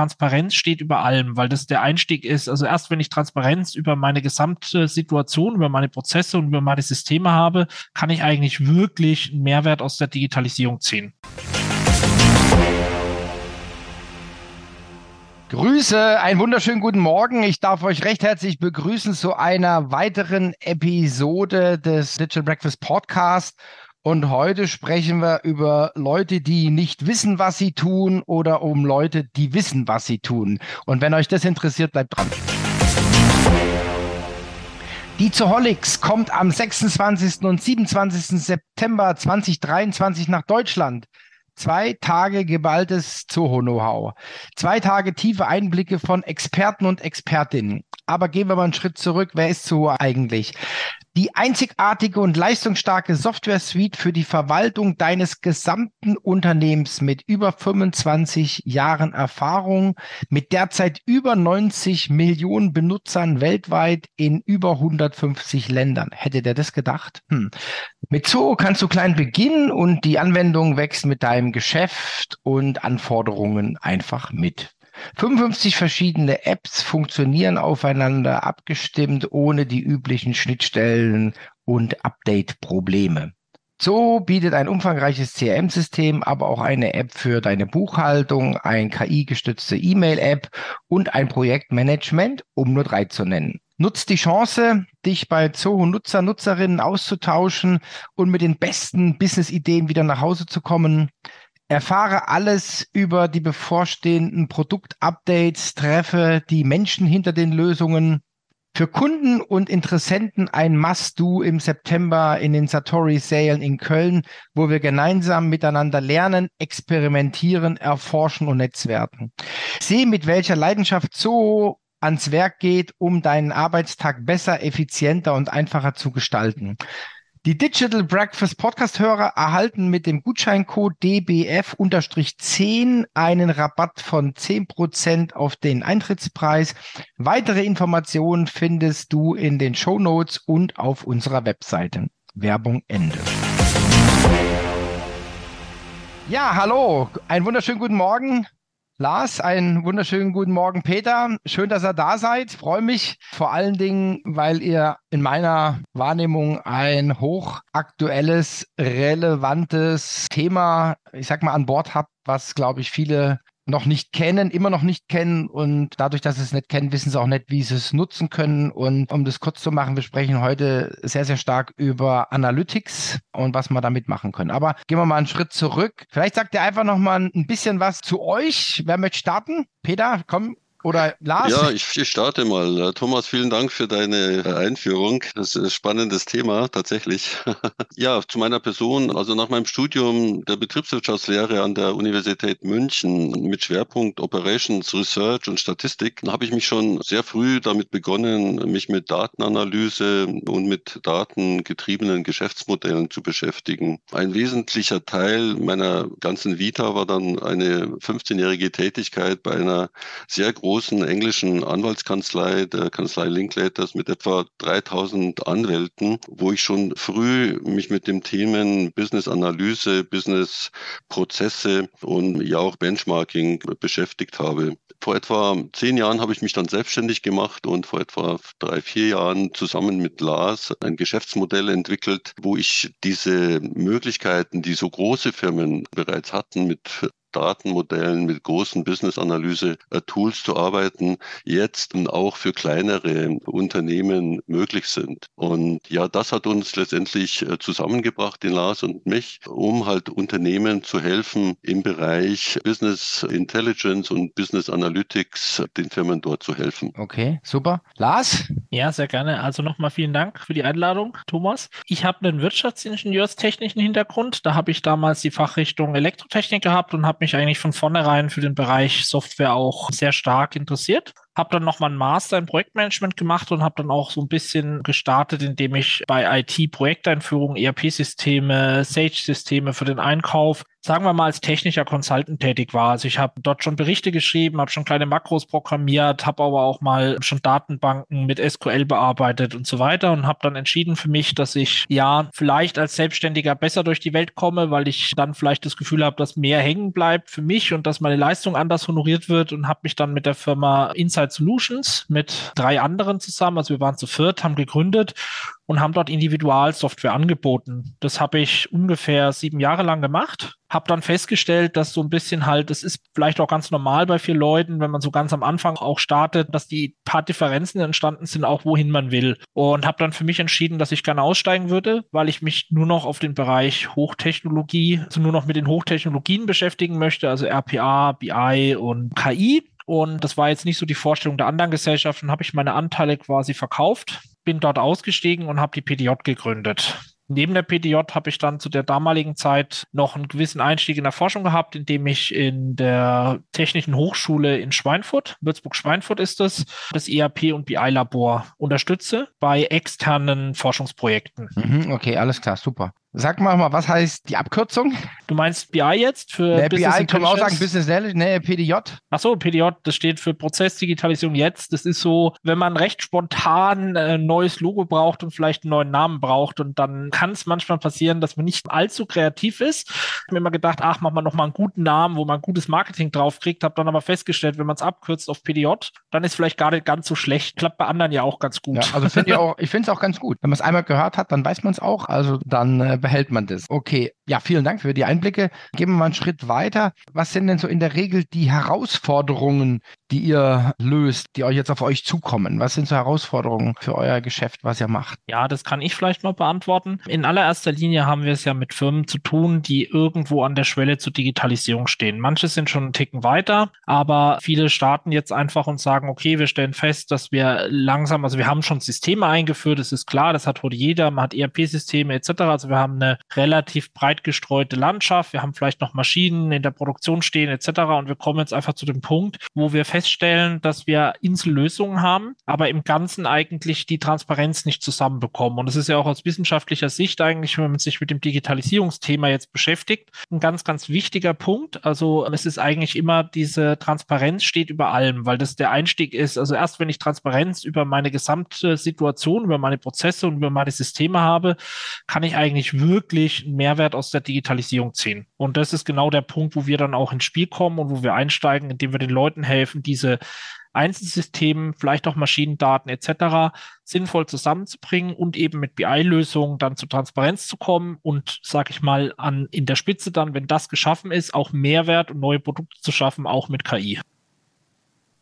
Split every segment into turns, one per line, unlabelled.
Transparenz steht über allem, weil das der Einstieg ist. Also erst wenn ich Transparenz über meine gesamte Situation, über meine Prozesse und über meine Systeme habe, kann ich eigentlich wirklich einen Mehrwert aus der Digitalisierung ziehen.
Grüße, einen wunderschönen guten Morgen. Ich darf euch recht herzlich begrüßen zu einer weiteren Episode des Digital Breakfast Podcast. Und heute sprechen wir über Leute, die nicht wissen, was sie tun oder um Leute, die wissen, was sie tun. Und wenn euch das interessiert, bleibt dran. Die Zoholics kommt am 26. und 27. September 2023 nach Deutschland. Zwei Tage geballtes Zoho-Know-how. Zwei Tage tiefe Einblicke von Experten und Expertinnen. Aber gehen wir mal einen Schritt zurück. Wer ist Zoho eigentlich? Die einzigartige und leistungsstarke Software-Suite für die Verwaltung deines gesamten Unternehmens mit über 25 Jahren Erfahrung, mit derzeit über 90 Millionen Benutzern weltweit in über 150 Ländern. Hätte der das gedacht? Hm. Mit Zoho kannst du klein beginnen und die Anwendung wächst mit deinem Geschäft und Anforderungen einfach mit. 55 verschiedene Apps funktionieren aufeinander abgestimmt, ohne die üblichen Schnittstellen und Update-Probleme. So bietet ein umfangreiches CRM-System, aber auch eine App für deine Buchhaltung, ein KI-gestützte E-Mail-App und ein Projektmanagement, um nur drei zu nennen. Nutzt die Chance, dich bei Zoho Nutzer, Nutzerinnen auszutauschen und mit den besten Business-Ideen wieder nach Hause zu kommen. Erfahre alles über die bevorstehenden Produktupdates, treffe die Menschen hinter den Lösungen. Für Kunden und Interessenten ein Must-Do im September in den Satori-Sälen in Köln, wo wir gemeinsam miteinander lernen, experimentieren, erforschen und netzwerken. Sehe, mit welcher Leidenschaft Zoho ans Werk geht, um deinen Arbeitstag besser, effizienter und einfacher zu gestalten. Die Digital Breakfast Podcast-Hörer erhalten mit dem Gutscheincode DBF-10 einen Rabatt von 10% auf den Eintrittspreis. Weitere Informationen findest du in den Show Notes und auf unserer Webseite. Werbung Ende. Ja, hallo, einen wunderschönen guten Morgen. Lars, einen wunderschönen guten Morgen, Peter. Schön, dass ihr da seid. Freue mich vor allen Dingen, weil ihr in meiner Wahrnehmung ein hochaktuelles, relevantes Thema, ich sag mal, an Bord habt, was, glaube ich, viele noch nicht kennen, immer noch nicht kennen und dadurch, dass sie es nicht kennen, wissen sie auch nicht, wie sie es nutzen können. Und um das kurz zu machen, wir sprechen heute sehr, sehr stark über Analytics und was wir damit machen können. Aber gehen wir mal einen Schritt zurück. Vielleicht sagt ihr einfach noch mal ein bisschen was zu euch. Wer möchte starten? Peter, komm, oder Lars?
Ja, ich, ich, starte mal. Thomas, vielen Dank für deine Einführung. Das ist ein spannendes Thema, tatsächlich. ja, zu meiner Person. Also nach meinem Studium der Betriebswirtschaftslehre an der Universität München mit Schwerpunkt Operations, Research und Statistik habe ich mich schon sehr früh damit begonnen, mich mit Datenanalyse und mit datengetriebenen Geschäftsmodellen zu beschäftigen. Ein wesentlicher Teil meiner ganzen Vita war dann eine 15-jährige Tätigkeit bei einer sehr großen großen englischen Anwaltskanzlei, der Kanzlei Linklaters mit etwa 3000 Anwälten, wo ich schon früh mich mit dem Themen Business Analyse, Business Prozesse und ja auch Benchmarking beschäftigt habe. Vor etwa zehn Jahren habe ich mich dann selbstständig gemacht und vor etwa drei, vier Jahren zusammen mit Lars ein Geschäftsmodell entwickelt, wo ich diese Möglichkeiten, die so große Firmen bereits hatten, mit Datenmodellen, mit großen Business-Analyse-Tools zu arbeiten, jetzt auch für kleinere Unternehmen möglich sind. Und ja, das hat uns letztendlich äh, zusammengebracht, den Lars und mich, um halt Unternehmen zu helfen im Bereich Business Intelligence und Business Analytics, den Firmen dort zu helfen.
Okay, super. Lars?
Ja, sehr gerne. Also nochmal vielen Dank für die Einladung, Thomas. Ich habe einen wirtschaftsingenieurstechnischen Hintergrund. Da habe ich damals die Fachrichtung Elektrotechnik gehabt und habe mich eigentlich von vornherein für den Bereich Software auch sehr stark interessiert habe dann nochmal einen Master in Projektmanagement gemacht und habe dann auch so ein bisschen gestartet, indem ich bei IT-Projekteinführung, ERP-Systeme, Sage-Systeme für den Einkauf sagen wir mal, als technischer Consultant tätig war. Also ich habe dort schon Berichte geschrieben, habe schon kleine Makros programmiert, habe aber auch mal schon Datenbanken mit SQL bearbeitet und so weiter und habe dann entschieden für mich, dass ich ja vielleicht als Selbstständiger besser durch die Welt komme, weil ich dann vielleicht das Gefühl habe, dass mehr hängen bleibt für mich und dass meine Leistung anders honoriert wird und habe mich dann mit der Firma Insight Solutions mit drei anderen zusammen, also wir waren zu viert, haben gegründet und haben dort Individualsoftware angeboten. Das habe ich ungefähr sieben Jahre lang gemacht. Habe dann festgestellt, dass so ein bisschen halt, das ist vielleicht auch ganz normal bei vielen Leuten, wenn man so ganz am Anfang auch startet, dass die paar Differenzen entstanden sind, auch wohin man will. Und habe dann für mich entschieden, dass ich gerne aussteigen würde, weil ich mich nur noch auf den Bereich Hochtechnologie, also nur noch mit den Hochtechnologien beschäftigen möchte, also RPA, BI und KI. Und das war jetzt nicht so die Vorstellung der anderen Gesellschaften, habe ich meine Anteile quasi verkauft, bin dort ausgestiegen und habe die PDJ gegründet. Neben der PDJ habe ich dann zu der damaligen Zeit noch einen gewissen Einstieg in der Forschung gehabt, indem ich in der Technischen Hochschule in Schweinfurt, Würzburg-Schweinfurt ist es, das ERP- und BI-Labor unterstütze bei externen Forschungsprojekten.
Mhm, okay, alles klar, super. Sag mal, mal, was heißt die Abkürzung?
Du meinst BI jetzt für
nee, Business BI können wir auch sagen Business Intelligence, nee, PDJ.
Ach so, PDJ, das steht für Prozessdigitalisierung jetzt. Das ist so, wenn man recht spontan ein neues Logo braucht und vielleicht einen neuen Namen braucht und dann kann es manchmal passieren, dass man nicht allzu kreativ ist. Ich habe mir immer gedacht, ach, mach mal noch mal einen guten Namen, wo man gutes Marketing draufkriegt, habe dann aber festgestellt, wenn man es abkürzt auf PDJ, dann ist vielleicht gar nicht ganz so schlecht. Klappt bei anderen ja auch ganz gut.
Ja, also find ich auch, ich finde es auch ganz gut. Wenn man es einmal gehört hat, dann weiß man es auch. Also dann äh, behält man das. Okay, ja, vielen Dank für die Einblicke. Gehen wir mal einen Schritt weiter. Was sind denn so in der Regel die Herausforderungen, die ihr löst, die euch jetzt auf euch zukommen? Was sind so Herausforderungen für euer Geschäft, was ihr macht?
Ja, das kann ich vielleicht mal beantworten. In allererster Linie haben wir es ja mit Firmen zu tun, die irgendwo an der Schwelle zur Digitalisierung stehen. Manche sind schon einen Ticken weiter, aber viele starten jetzt einfach und sagen, okay, wir stellen fest, dass wir langsam, also wir haben schon Systeme eingeführt, das ist klar, das hat heute jeder, man hat ERP-Systeme etc. Also wir haben eine relativ breit gestreute Landschaft. Wir haben vielleicht noch Maschinen in der Produktion stehen etc. Und wir kommen jetzt einfach zu dem Punkt, wo wir feststellen, dass wir Insellösungen haben, aber im Ganzen eigentlich die Transparenz nicht zusammenbekommen. Und das ist ja auch aus wissenschaftlicher Sicht eigentlich, wenn man sich mit dem Digitalisierungsthema jetzt beschäftigt, ein ganz, ganz wichtiger Punkt. Also es ist eigentlich immer diese Transparenz steht über allem, weil das der Einstieg ist. Also erst wenn ich Transparenz über meine gesamte Situation, über meine Prozesse und über meine Systeme habe, kann ich eigentlich wirklich einen Mehrwert aus der Digitalisierung ziehen. Und das ist genau der Punkt, wo wir dann auch ins Spiel kommen und wo wir einsteigen, indem wir den Leuten helfen, diese Einzelsystemen, vielleicht auch Maschinendaten etc. sinnvoll zusammenzubringen und eben mit BI-Lösungen dann zu Transparenz zu kommen und, sag ich mal, an in der Spitze dann, wenn das geschaffen ist, auch Mehrwert und neue Produkte zu schaffen, auch mit KI.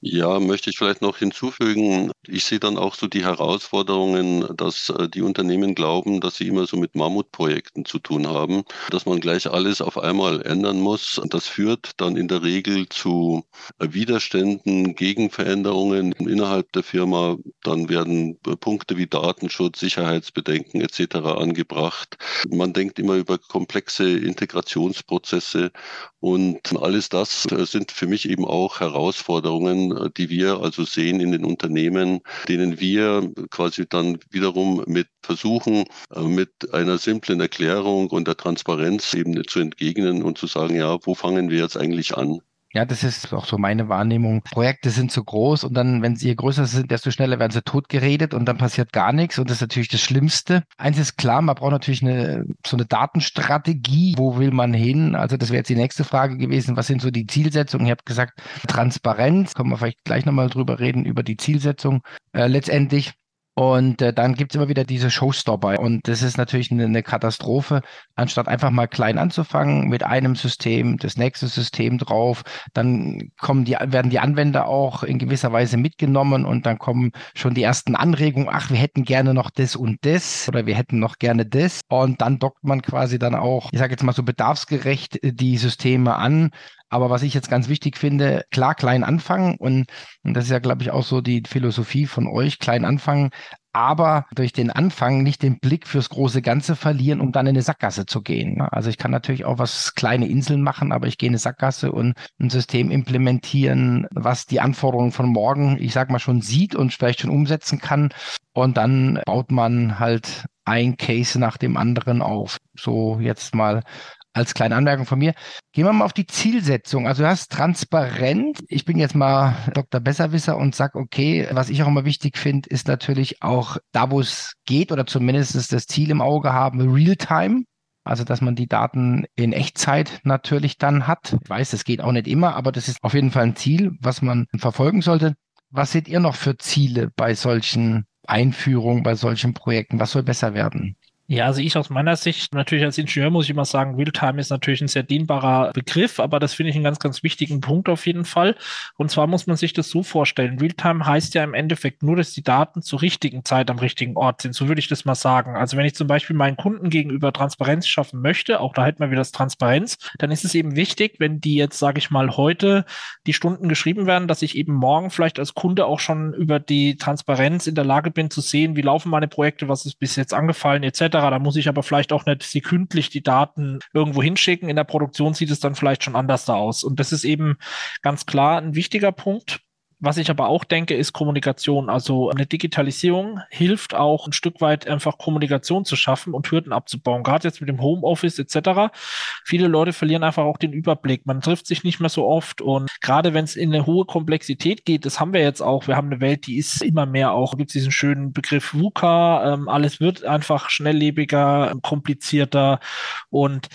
Ja, möchte ich vielleicht noch hinzufügen. Ich sehe dann auch so die Herausforderungen, dass äh, die Unternehmen glauben, dass sie immer so mit Mammutprojekten zu tun haben, dass man gleich alles auf einmal ändern muss. Das führt dann in der Regel zu äh, Widerständen gegen Veränderungen innerhalb der Firma. Dann werden äh, Punkte wie Datenschutz, Sicherheitsbedenken etc. angebracht. Man denkt immer über komplexe Integrationsprozesse und alles das sind für mich eben auch Herausforderungen, äh, die wir also sehen in den Unternehmen, denen wir quasi dann wiederum mit versuchen, äh, mit einer simplen Erklärung und der Transparenz eben zu entgegnen und zu sagen, ja, wo fangen wir jetzt eigentlich an?
Ja, das ist auch so meine Wahrnehmung. Projekte sind zu groß und dann, wenn sie größer sind, desto schneller werden sie totgeredet und dann passiert gar nichts und das ist natürlich das Schlimmste. Eins ist klar, man braucht natürlich eine, so eine Datenstrategie. Wo will man hin? Also das wäre jetzt die nächste Frage gewesen. Was sind so die Zielsetzungen? Ihr habt gesagt, Transparenz. Können wir vielleicht gleich nochmal drüber reden, über die Zielsetzung äh, letztendlich. Und äh, dann gibt's immer wieder diese Showstopper. Und das ist natürlich eine, eine, Katastrophe. Anstatt einfach mal klein anzufangen mit einem System, das nächste System drauf, dann kommen die, werden die Anwender auch in gewisser Weise mitgenommen und dann kommen schon die ersten Anregungen, ach, wir hätten gerne noch das und das oder wir hätten noch gerne das. Und dann dockt man quasi dann auch, ich sage jetzt mal so bedarfsgerecht äh, die Systeme an aber was ich jetzt ganz wichtig finde, klar, klein anfangen und, und das ist ja, glaube ich, auch so die Philosophie von euch, klein anfangen, aber durch den Anfang nicht den Blick fürs große Ganze verlieren, um dann in eine Sackgasse zu gehen. Ne? Also ich kann natürlich auch was kleine Inseln machen, aber ich gehe in eine Sackgasse und ein System implementieren, was die Anforderungen von morgen, ich sag mal, schon sieht und vielleicht schon umsetzen kann. Und dann baut man halt ein Case nach dem anderen auf. So jetzt mal als kleine Anmerkung von mir. Gehen wir mal auf die Zielsetzung. Also du hast transparent. Ich bin jetzt mal Dr. Besserwisser und sag, okay, was ich auch immer wichtig finde, ist natürlich auch da, wo es geht oder zumindest das Ziel im Auge haben, Realtime. Also, dass man die Daten in Echtzeit natürlich dann hat. Ich weiß, das geht auch nicht immer, aber das ist auf jeden Fall ein Ziel, was man verfolgen sollte. Was seht ihr noch für Ziele bei solchen Einführungen, bei solchen Projekten? Was soll besser werden?
Ja, also ich aus meiner Sicht, natürlich als Ingenieur muss ich immer sagen, Realtime ist natürlich ein sehr dienbarer Begriff, aber das finde ich einen ganz, ganz wichtigen Punkt auf jeden Fall. Und zwar muss man sich das so vorstellen. Realtime heißt ja im Endeffekt nur, dass die Daten zur richtigen Zeit am richtigen Ort sind. So würde ich das mal sagen. Also wenn ich zum Beispiel meinen Kunden gegenüber Transparenz schaffen möchte, auch da hätten wir wieder das Transparenz, dann ist es eben wichtig, wenn die jetzt, sage ich mal, heute die Stunden geschrieben werden, dass ich eben morgen vielleicht als Kunde auch schon über die Transparenz in der Lage bin zu sehen, wie laufen meine Projekte, was ist bis jetzt angefallen, etc da muss ich aber vielleicht auch nicht sekündlich die Daten irgendwo hinschicken. In der Produktion sieht es dann vielleicht schon anders da aus. Und das ist eben ganz klar ein wichtiger Punkt. Was ich aber auch denke, ist Kommunikation. Also eine Digitalisierung hilft auch ein Stück weit einfach Kommunikation zu schaffen und Hürden abzubauen. Gerade jetzt mit dem Homeoffice etc. Viele Leute verlieren einfach auch den Überblick. Man trifft sich nicht mehr so oft und gerade wenn es in eine hohe Komplexität geht, das haben wir jetzt auch. Wir haben eine Welt, die ist immer mehr auch, gibt es diesen schönen Begriff VUCA. Ähm, alles wird einfach schnelllebiger, komplizierter und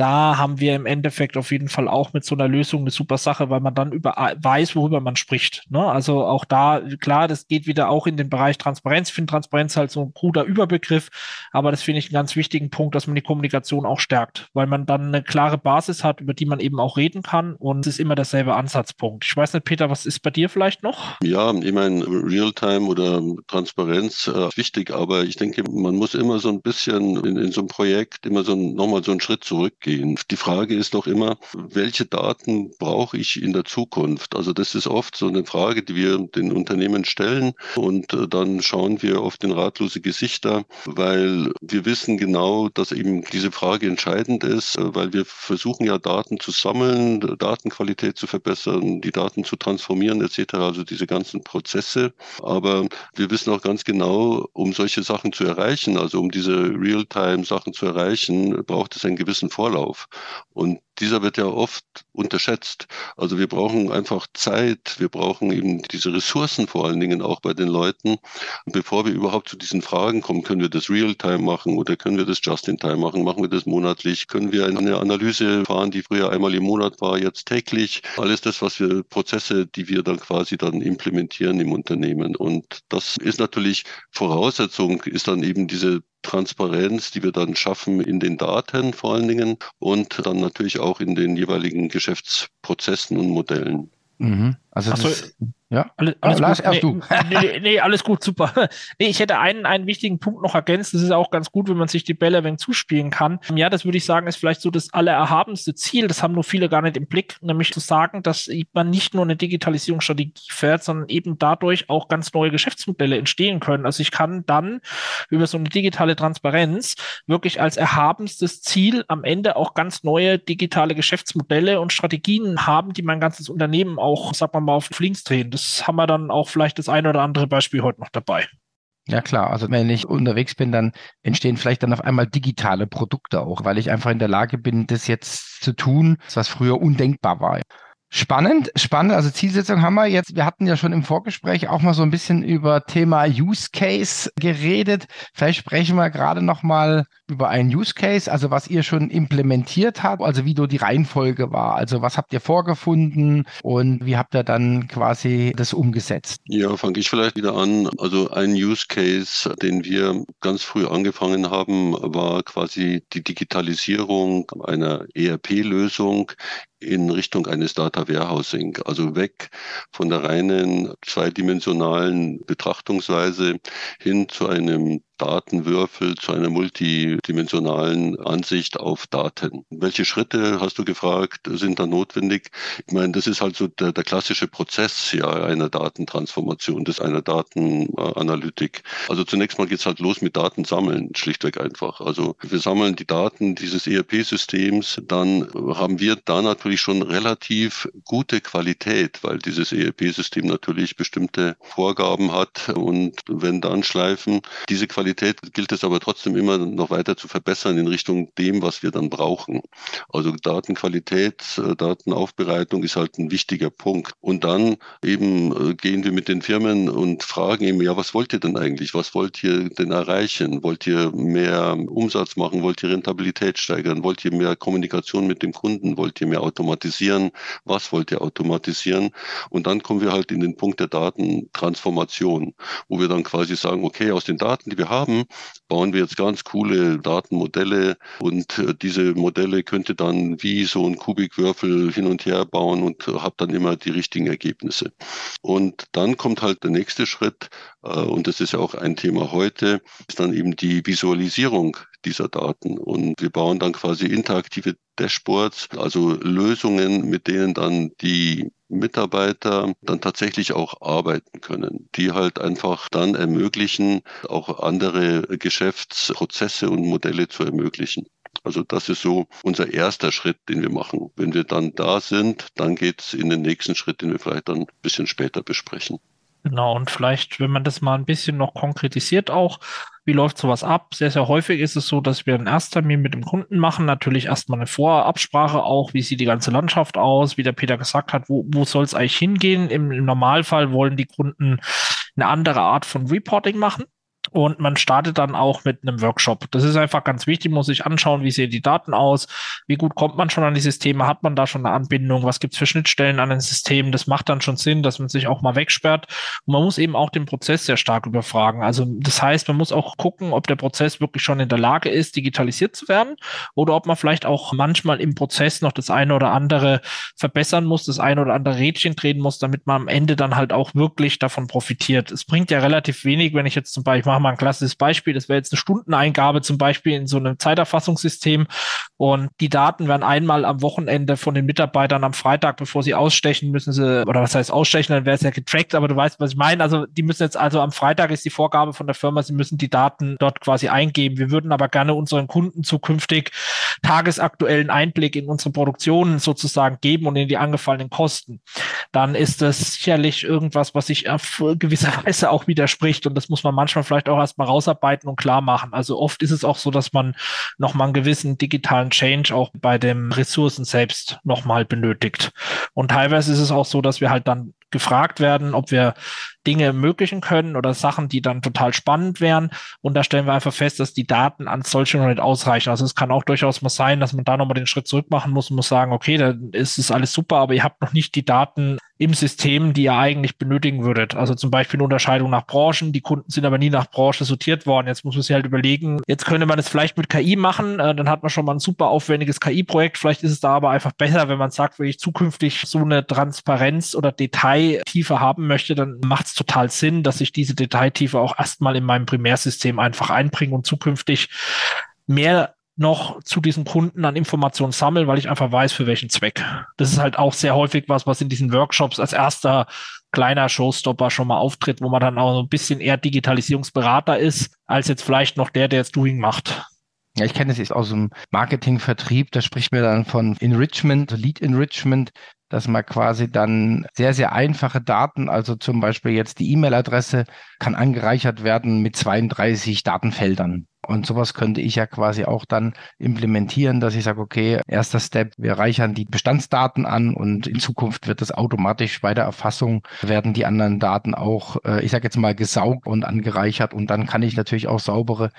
da haben wir im Endeffekt auf jeden Fall auch mit so einer Lösung eine super Sache, weil man dann über weiß, worüber man spricht. Ne? Also auch da, klar, das geht wieder auch in den Bereich Transparenz. Ich finde Transparenz halt so ein kruder Überbegriff, aber das finde ich einen ganz wichtigen Punkt, dass man die Kommunikation auch stärkt, weil man dann eine klare Basis hat, über die man eben auch reden kann und es ist immer derselbe Ansatzpunkt. Ich weiß nicht, Peter, was ist bei dir vielleicht noch?
Ja, ich meine, Realtime oder Transparenz äh, wichtig, aber ich denke, man muss immer so ein bisschen in, in so einem Projekt immer so nochmal so einen Schritt zurückgehen gehen. Die Frage ist doch immer, welche Daten brauche ich in der Zukunft? Also das ist oft so eine Frage, die wir den Unternehmen stellen und äh, dann schauen wir auf den ratlose Gesichter, weil wir wissen genau, dass eben diese Frage entscheidend ist, äh, weil wir versuchen ja Daten zu sammeln, Datenqualität zu verbessern, die Daten zu transformieren etc., also diese ganzen Prozesse. Aber wir wissen auch ganz genau, um solche Sachen zu erreichen, also um diese Realtime-Sachen zu erreichen, braucht es einen gewissen Vorlauf. Vorlauf. Und dieser wird ja oft unterschätzt. Also wir brauchen einfach Zeit, wir brauchen eben diese Ressourcen vor allen Dingen auch bei den Leuten. Und bevor wir überhaupt zu diesen Fragen kommen, können wir das Real-Time machen oder können wir das Just-in-Time machen, machen wir das monatlich, können wir eine Analyse fahren, die früher einmal im Monat war, jetzt täglich. Alles das, was wir, Prozesse, die wir dann quasi dann implementieren im Unternehmen. Und das ist natürlich Voraussetzung, ist dann eben diese Transparenz, die wir dann schaffen in den Daten vor allen Dingen und dann natürlich auch in den jeweiligen Geschäftsprozessen und Modellen.
Mhm. Also so, ja, alles, alles oh, Lars, gut. erst nee, du. nee, nee, alles gut, super. Nee, ich hätte einen, einen wichtigen Punkt noch ergänzt. Das ist auch ganz gut, wenn man sich die Bälle ein wenig zuspielen kann. Ja, das würde ich sagen, ist vielleicht so das allererhabenste Ziel. Das haben nur viele gar nicht im Blick, nämlich zu sagen, dass man nicht nur eine Digitalisierungsstrategie fährt, sondern eben dadurch auch ganz neue Geschäftsmodelle entstehen können. Also ich kann dann über so eine digitale Transparenz wirklich als erhabenstes Ziel am Ende auch ganz neue digitale Geschäftsmodelle und Strategien haben, die mein ganzes Unternehmen auch, sag mal mal, auf Links drehen. Das haben wir dann auch vielleicht das eine oder andere Beispiel heute noch dabei.
Ja klar, also wenn ich unterwegs bin, dann entstehen vielleicht dann auf einmal digitale Produkte auch, weil ich einfach in der Lage bin, das jetzt zu tun, was früher undenkbar war. Spannend, spannend. Also Zielsetzung haben wir jetzt. Wir hatten ja schon im Vorgespräch auch mal so ein bisschen über Thema Use Case geredet. Vielleicht sprechen wir gerade noch mal über einen Use Case, also was ihr schon implementiert habt, also wie du die Reihenfolge war. Also was habt ihr vorgefunden und wie habt ihr dann quasi das umgesetzt?
Ja, fange ich vielleicht wieder an. Also ein Use Case, den wir ganz früh angefangen haben, war quasi die Digitalisierung einer ERP-Lösung in Richtung eines Data Warehousing, also weg von der reinen zweidimensionalen Betrachtungsweise hin zu einem Datenwürfel zu einer multidimensionalen Ansicht auf Daten. Welche Schritte, hast du gefragt, sind da notwendig? Ich meine, das ist halt so der, der klassische Prozess ja einer Datentransformation, des einer Datenanalytik. Also zunächst mal geht's halt los mit Datensammeln, schlichtweg einfach. Also wir sammeln die Daten dieses ERP-Systems, dann haben wir da natürlich schon relativ gute Qualität, weil dieses ERP-System natürlich bestimmte Vorgaben hat und wenn dann schleifen, diese Qualität gilt es aber trotzdem immer noch weiter zu verbessern in Richtung dem, was wir dann brauchen. Also Datenqualität, äh, Datenaufbereitung ist halt ein wichtiger Punkt. Und dann eben äh, gehen wir mit den Firmen und fragen eben, ja, was wollt ihr denn eigentlich? Was wollt ihr denn erreichen? Wollt ihr mehr Umsatz machen? Wollt ihr Rentabilität steigern? Wollt ihr mehr Kommunikation mit dem Kunden? Wollt ihr mehr automatisieren? Was wollt ihr automatisieren? Und dann kommen wir halt in den Punkt der Datentransformation, wo wir dann quasi sagen, okay, aus den Daten, die wir haben, bauen wir jetzt ganz coole Datenmodelle und äh, diese Modelle könnte dann wie so ein Kubikwürfel hin und her bauen und habe dann immer die richtigen Ergebnisse. Und dann kommt halt der nächste Schritt, äh, und das ist ja auch ein Thema heute, ist dann eben die Visualisierung dieser Daten. Und wir bauen dann quasi interaktive Dashboards, also Lösungen, mit denen dann die Mitarbeiter dann tatsächlich auch arbeiten können, die halt einfach dann ermöglichen, auch andere Geschäftsprozesse und Modelle zu ermöglichen. Also das ist so unser erster Schritt, den wir machen. Wenn wir dann da sind, dann geht es in den nächsten Schritt, den wir vielleicht dann ein bisschen später besprechen.
Genau, und vielleicht, wenn man das mal ein bisschen noch konkretisiert auch, wie läuft sowas ab? Sehr, sehr häufig ist es so, dass wir einen Ersttermin mit dem Kunden machen, natürlich erstmal eine Vorabsprache auch, wie sieht die ganze Landschaft aus, wie der Peter gesagt hat, wo, wo soll es eigentlich hingehen? Im, Im Normalfall wollen die Kunden eine andere Art von Reporting machen und man startet dann auch mit einem Workshop. Das ist einfach ganz wichtig, muss sich anschauen, wie sehen die Daten aus, wie gut kommt man schon an die Systeme, hat man da schon eine Anbindung, was gibt es für Schnittstellen an den Systemen. Das macht dann schon Sinn, dass man sich auch mal wegsperrt. Und man muss eben auch den Prozess sehr stark überfragen. Also das heißt, man muss auch gucken, ob der Prozess wirklich schon in der Lage ist, digitalisiert zu werden oder ob man vielleicht auch manchmal im Prozess noch das eine oder andere verbessern muss, das eine oder andere Rädchen drehen muss, damit man am Ende dann halt auch wirklich davon profitiert. Es bringt ja relativ wenig, wenn ich jetzt zum Beispiel mache mal ein klassisches Beispiel. Das wäre jetzt eine Stundeneingabe zum Beispiel in so einem Zeiterfassungssystem. Und die Daten werden einmal am Wochenende von den Mitarbeitern am Freitag, bevor sie ausstechen, müssen sie, oder was heißt ausstechen, dann wäre es ja getrackt, aber du weißt, was ich meine. Also die müssen jetzt, also am Freitag ist die Vorgabe von der Firma, sie müssen die Daten dort quasi eingeben. Wir würden aber gerne unseren Kunden zukünftig tagesaktuellen Einblick in unsere Produktionen sozusagen geben und in die angefallenen Kosten. Dann ist das sicherlich irgendwas, was sich auf gewisser Weise auch widerspricht. Und das muss man manchmal vielleicht auch erstmal rausarbeiten und klar machen. Also oft ist es auch so, dass man nochmal einen gewissen digitalen Change auch bei den Ressourcen selbst nochmal benötigt. Und teilweise ist es auch so, dass wir halt dann gefragt werden, ob wir Dinge ermöglichen können oder Sachen, die dann total spannend wären. Und da stellen wir einfach fest, dass die Daten an solche noch nicht ausreichen. Also es kann auch durchaus mal sein, dass man da nochmal den Schritt zurück machen muss und muss sagen, okay, dann ist es alles super, aber ihr habt noch nicht die Daten im System, die ihr eigentlich benötigen würdet. Also zum Beispiel eine Unterscheidung nach Branchen. Die Kunden sind aber nie nach Branche sortiert worden. Jetzt muss man sich halt überlegen, jetzt könnte man es vielleicht mit KI machen. Äh, dann hat man schon mal ein super aufwendiges KI-Projekt. Vielleicht ist es da aber einfach besser, wenn man sagt, wenn ich zukünftig so eine Transparenz oder Detailtiefe haben möchte, dann macht es total Sinn, dass ich diese Detailtiefe auch erstmal in meinem Primärsystem einfach einbringe und zukünftig mehr noch zu diesen Kunden an Informationen sammle, weil ich einfach weiß, für welchen Zweck. Das ist halt auch sehr häufig was, was in diesen Workshops als erster kleiner Showstopper schon mal auftritt, wo man dann auch so ein bisschen eher Digitalisierungsberater ist, als jetzt vielleicht noch der, der jetzt Doing macht.
Ja, ich kenne es jetzt aus dem Marketingvertrieb, da spricht mir dann von Enrichment, Lead Enrichment dass man quasi dann sehr, sehr einfache Daten, also zum Beispiel jetzt die E-Mail-Adresse, kann angereichert werden mit 32 Datenfeldern. Und sowas könnte ich ja quasi auch dann implementieren, dass ich sage, okay, erster Step, wir reichern die Bestandsdaten an und in Zukunft wird das automatisch bei der Erfassung, werden die anderen Daten auch, äh, ich sage jetzt mal, gesaugt und angereichert und dann kann ich natürlich auch saubere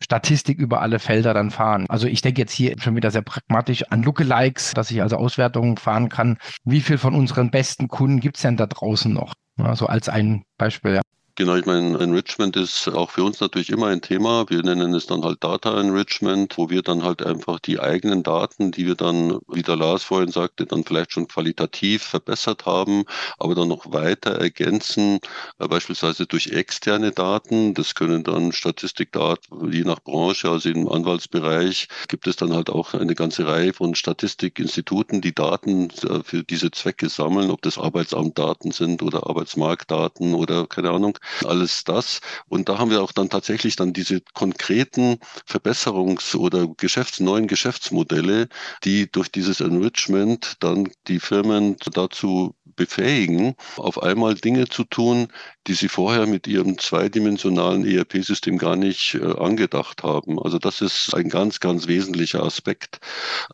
Statistik über alle Felder dann fahren. Also ich denke jetzt hier schon wieder sehr pragmatisch an Lookalikes, dass ich also Auswertungen fahren kann. Wie viel von unseren besten Kunden gibt es denn da draußen noch? Also als ein Beispiel. Ja.
Genau, ich meine, Enrichment ist auch für uns natürlich immer ein Thema. Wir nennen es dann halt Data Enrichment, wo wir dann halt einfach die eigenen Daten, die wir dann, wie der Lars vorhin sagte, dann vielleicht schon qualitativ verbessert haben, aber dann noch weiter ergänzen, äh, beispielsweise durch externe Daten. Das können dann Statistikdaten, je nach Branche, also im Anwaltsbereich gibt es dann halt auch eine ganze Reihe von Statistikinstituten, die Daten äh, für diese Zwecke sammeln, ob das Arbeitsamtdaten sind oder Arbeitsmarktdaten oder keine Ahnung alles das. Und da haben wir auch dann tatsächlich dann diese konkreten Verbesserungs- oder Geschäfts-, neuen Geschäftsmodelle, die durch dieses Enrichment dann die Firmen dazu befähigen, auf einmal Dinge zu tun, die sie vorher mit ihrem zweidimensionalen ERP-System gar nicht äh, angedacht haben. Also das ist ein ganz, ganz wesentlicher Aspekt,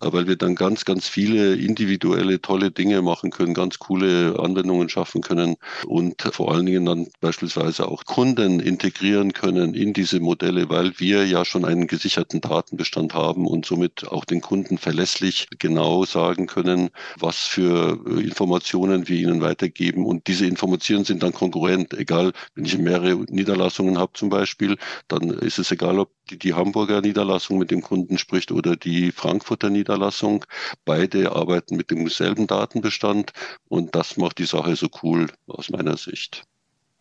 äh, weil wir dann ganz, ganz viele individuelle, tolle Dinge machen können, ganz coole Anwendungen schaffen können und vor allen Dingen dann beispielsweise auch Kunden integrieren können in diese Modelle, weil wir ja schon einen gesicherten Datenbestand haben und somit auch den Kunden verlässlich genau sagen können, was für äh, Informationen wir ihnen weitergeben. Und diese Informationen sind dann konkurrent, egal, wenn ich mehrere Niederlassungen habe zum Beispiel, dann ist es egal, ob die, die Hamburger Niederlassung mit dem Kunden spricht oder die Frankfurter Niederlassung. Beide arbeiten mit demselben Datenbestand und das macht die Sache so cool aus meiner Sicht.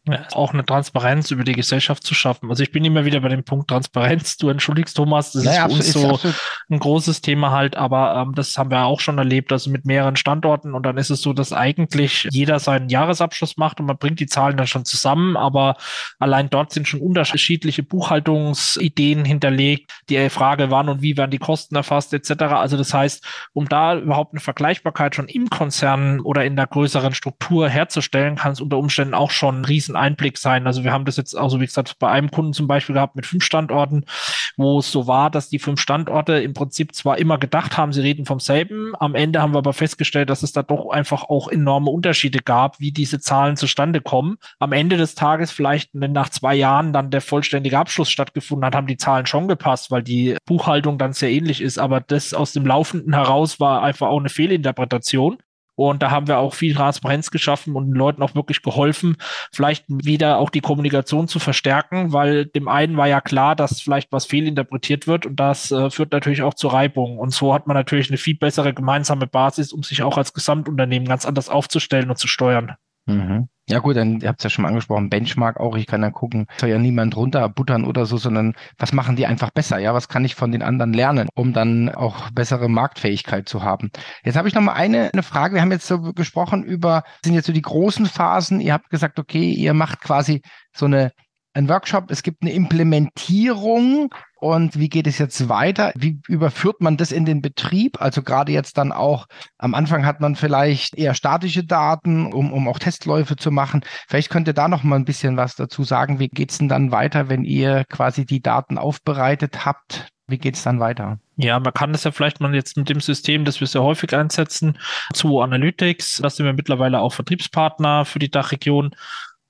Ja, auch eine Transparenz über die Gesellschaft zu schaffen. Also ich bin immer wieder bei dem Punkt Transparenz. Du entschuldigst, Thomas, das naja, ist für uns so ein großes Thema halt, aber ähm, das haben wir auch schon erlebt, also mit mehreren Standorten und dann ist es so, dass eigentlich jeder seinen Jahresabschluss macht und man bringt die Zahlen dann schon zusammen, aber allein dort sind schon unterschiedliche Buchhaltungsideen hinterlegt. Die Frage, wann und wie werden die Kosten erfasst etc. Also das heißt, um da überhaupt eine Vergleichbarkeit schon im Konzern oder in der größeren Struktur herzustellen, kann es unter Umständen auch schon riesen ein Einblick sein. Also wir haben das jetzt, also wie gesagt, bei einem Kunden zum Beispiel gehabt mit fünf Standorten, wo es so war, dass die fünf Standorte im Prinzip zwar immer gedacht haben, sie reden vom selben. Am Ende haben wir aber festgestellt, dass es da doch einfach auch enorme Unterschiede gab, wie diese Zahlen zustande kommen. Am Ende des Tages vielleicht, wenn nach zwei Jahren dann der vollständige Abschluss stattgefunden hat, haben die Zahlen schon gepasst, weil die Buchhaltung dann sehr ähnlich ist. Aber das aus dem Laufenden heraus war einfach auch eine Fehlinterpretation. Und da haben wir auch viel Transparenz geschaffen und den Leuten auch wirklich geholfen, vielleicht wieder auch die Kommunikation zu verstärken, weil dem einen war ja klar, dass vielleicht was fehlinterpretiert wird und das äh, führt natürlich auch zu Reibung. Und so hat man natürlich eine viel bessere gemeinsame Basis, um sich auch als Gesamtunternehmen ganz anders aufzustellen und zu steuern.
Mhm. Ja gut, dann habt es ja schon mal angesprochen, Benchmark auch, ich kann dann gucken, soll ja niemand runterbuttern oder so, sondern was machen die einfach besser, ja, was kann ich von den anderen lernen, um dann auch bessere Marktfähigkeit zu haben. Jetzt habe ich noch mal eine, eine Frage, wir haben jetzt so gesprochen über, sind jetzt so die großen Phasen, ihr habt gesagt, okay, ihr macht quasi so eine ein Workshop, es gibt eine Implementierung und wie geht es jetzt weiter? Wie überführt man das in den Betrieb? Also gerade jetzt dann auch, am Anfang hat man vielleicht eher statische Daten, um, um auch Testläufe zu machen. Vielleicht könnt ihr da noch mal ein bisschen was dazu sagen. Wie geht es denn dann weiter, wenn ihr quasi die Daten aufbereitet habt? Wie geht es dann weiter?
Ja, man kann das ja vielleicht mal jetzt mit dem System, das wir sehr häufig einsetzen, zu Analytics. Da sind wir mittlerweile auch Vertriebspartner für die Dachregion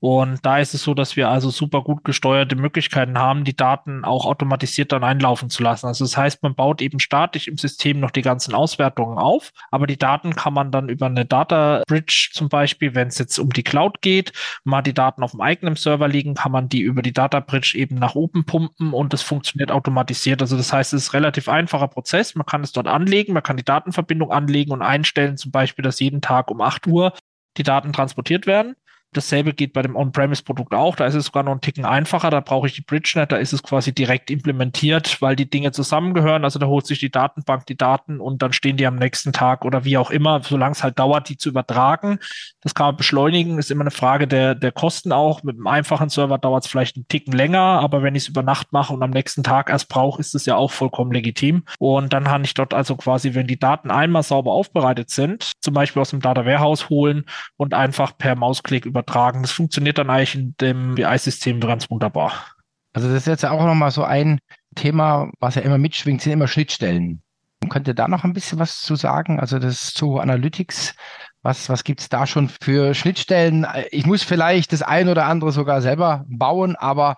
und da ist es so, dass wir also super gut gesteuerte Möglichkeiten haben, die Daten auch automatisiert dann einlaufen zu lassen. Also das heißt, man baut eben statisch im System noch die ganzen Auswertungen auf, aber die Daten kann man dann über eine Data Bridge zum Beispiel, wenn es jetzt um die Cloud geht, mal die Daten auf dem eigenen Server liegen, kann man die über die Data Bridge eben nach oben pumpen und das funktioniert automatisiert. Also das heißt, es ist relativ einfacher Prozess. Man kann es dort anlegen, man kann die Datenverbindung anlegen und einstellen, zum Beispiel, dass jeden Tag um 8 Uhr die Daten transportiert werden. Dasselbe geht bei dem On-Premise-Produkt auch. Da ist es sogar noch ein Ticken einfacher. Da brauche ich die BridgeNet. Da ist es quasi direkt implementiert, weil die Dinge zusammengehören. Also da holt sich die Datenbank die Daten und dann stehen die am nächsten Tag oder wie auch immer, solange es halt dauert, die zu übertragen. Das kann man beschleunigen. Ist immer eine Frage der, der Kosten auch. Mit einem einfachen Server dauert es vielleicht einen Ticken länger. Aber wenn ich es über Nacht mache und am nächsten Tag erst brauche, ist es ja auch vollkommen legitim. Und dann kann ich dort also quasi, wenn die Daten einmal sauber aufbereitet sind, zum Beispiel aus dem Data Warehouse holen und einfach per Mausklick über übertragen. Das funktioniert dann eigentlich in dem BI-System ganz wunderbar.
Also das ist jetzt auch nochmal so ein Thema, was ja immer mitschwingt, sind immer Schnittstellen. Könnt ihr da noch ein bisschen was zu sagen? Also das zu Analytics, was, was gibt es da schon für Schnittstellen? Ich muss vielleicht das ein oder andere sogar selber bauen, aber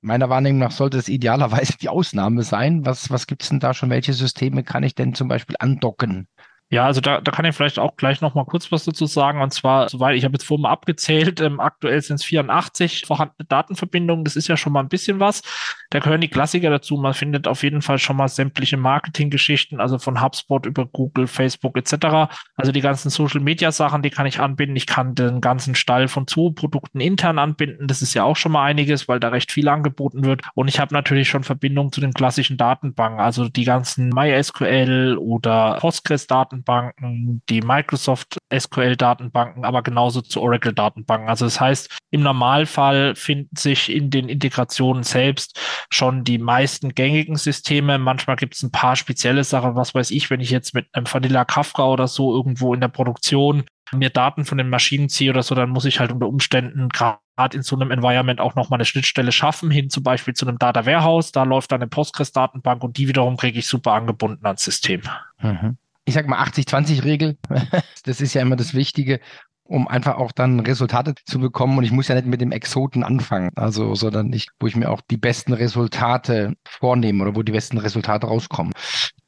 meiner Wahrnehmung nach sollte es idealerweise die Ausnahme sein. Was, was gibt es denn da schon? Welche Systeme kann ich denn zum Beispiel andocken?
Ja, also da, da kann ich vielleicht auch gleich noch mal kurz was dazu sagen. Und zwar, soweit ich habe jetzt vorhin mal abgezählt, ähm, aktuell sind es 84 vorhandene Datenverbindungen. Das ist ja schon mal ein bisschen was. Da gehören die Klassiker dazu. Man findet auf jeden Fall schon mal sämtliche Marketinggeschichten, also von HubSpot über Google, Facebook etc. Also die ganzen Social-Media-Sachen, die kann ich anbinden. Ich kann den ganzen Stall von Zooprodukten intern anbinden. Das ist ja auch schon mal einiges, weil da recht viel angeboten wird. Und ich habe natürlich schon Verbindungen zu den klassischen Datenbanken, also die ganzen MySQL oder Postgres-Datenbanken Datenbanken, die Microsoft SQL-Datenbanken, aber genauso zu Oracle-Datenbanken. Also das heißt, im Normalfall finden sich in den Integrationen selbst schon die meisten gängigen Systeme. Manchmal gibt es ein paar spezielle Sachen, was weiß ich, wenn ich jetzt mit einem Vanilla Kafka oder so irgendwo in der Produktion mir Daten von den Maschinen ziehe oder so, dann muss ich halt unter Umständen gerade in so einem Environment auch nochmal eine Schnittstelle schaffen, hin zum Beispiel zu einem Data Warehouse. Da läuft dann eine Postgres-Datenbank und die wiederum kriege ich super angebunden ans System. Mhm
ich sag mal 80-20-Regel. das ist ja immer das Wichtige, um einfach auch dann Resultate zu bekommen. Und ich muss ja nicht mit dem Exoten anfangen, also, sondern ich, wo ich mir auch die besten Resultate vornehme oder wo die besten Resultate rauskommen.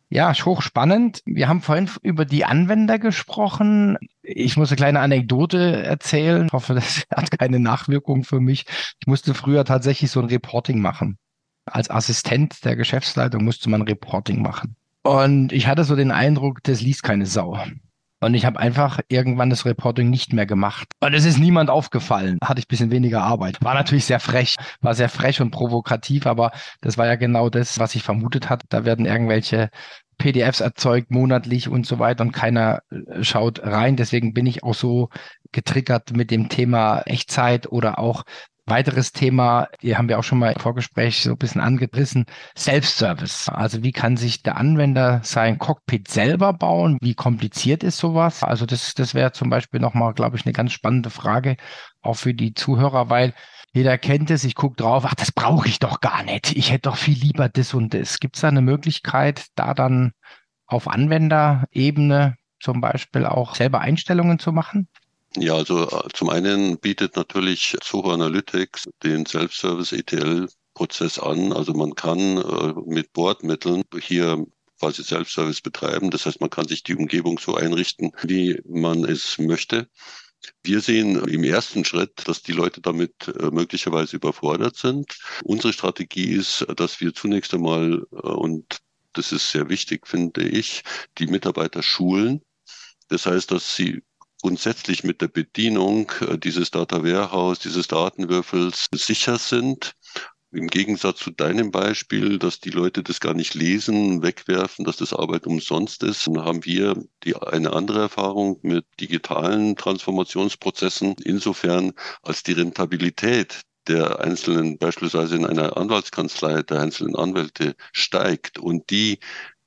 Ja, hochspannend. Wir haben vorhin über die Anwender gesprochen. Ich muss eine kleine Anekdote erzählen. Ich hoffe, das hat keine Nachwirkung für mich. Ich musste früher tatsächlich so ein Reporting machen. Als Assistent der Geschäftsleitung musste man Reporting machen. Und ich hatte so den Eindruck, das liest keine Sau. Und ich habe einfach irgendwann das Reporting nicht mehr gemacht. Und es ist niemand aufgefallen. Hatte ich bisschen weniger Arbeit. War natürlich sehr frech, war sehr frech und provokativ, aber das war ja genau das, was ich vermutet hatte. Da werden irgendwelche PDFs erzeugt monatlich und so weiter und keiner äh, schaut rein. Deswegen bin ich auch so getriggert mit dem Thema Echtzeit oder auch Weiteres Thema, hier haben wir auch schon mal im Vorgespräch so ein bisschen angerissen, Self-Service. Also wie kann sich der Anwender sein Cockpit selber bauen? Wie kompliziert ist sowas? Also das, das wäre zum Beispiel nochmal, glaube ich, eine ganz spannende Frage, auch für die Zuhörer, weil jeder kennt es, ich gucke drauf, ach, das brauche ich doch gar nicht. Ich hätte doch viel lieber das und das. Gibt es da eine Möglichkeit, da dann auf Anwenderebene zum Beispiel auch selber Einstellungen zu machen?
Ja, also äh, zum einen bietet natürlich Zoho Analytics den Self-Service ETL Prozess an. Also man kann äh, mit Bordmitteln hier quasi Self-Service betreiben. Das heißt, man kann sich die Umgebung so einrichten, wie man es möchte. Wir sehen im ersten Schritt, dass die Leute damit äh, möglicherweise überfordert sind. Unsere Strategie ist, dass wir zunächst einmal, und das ist sehr wichtig, finde ich, die Mitarbeiter schulen. Das heißt, dass sie grundsätzlich mit der Bedienung äh, dieses Data Warehouse, dieses Datenwürfels sicher sind. Im Gegensatz zu deinem Beispiel, dass die Leute das gar nicht lesen, wegwerfen, dass das Arbeit umsonst ist, dann haben wir die, eine andere Erfahrung mit digitalen Transformationsprozessen, insofern als die Rentabilität der einzelnen, beispielsweise in einer Anwaltskanzlei der einzelnen Anwälte steigt und die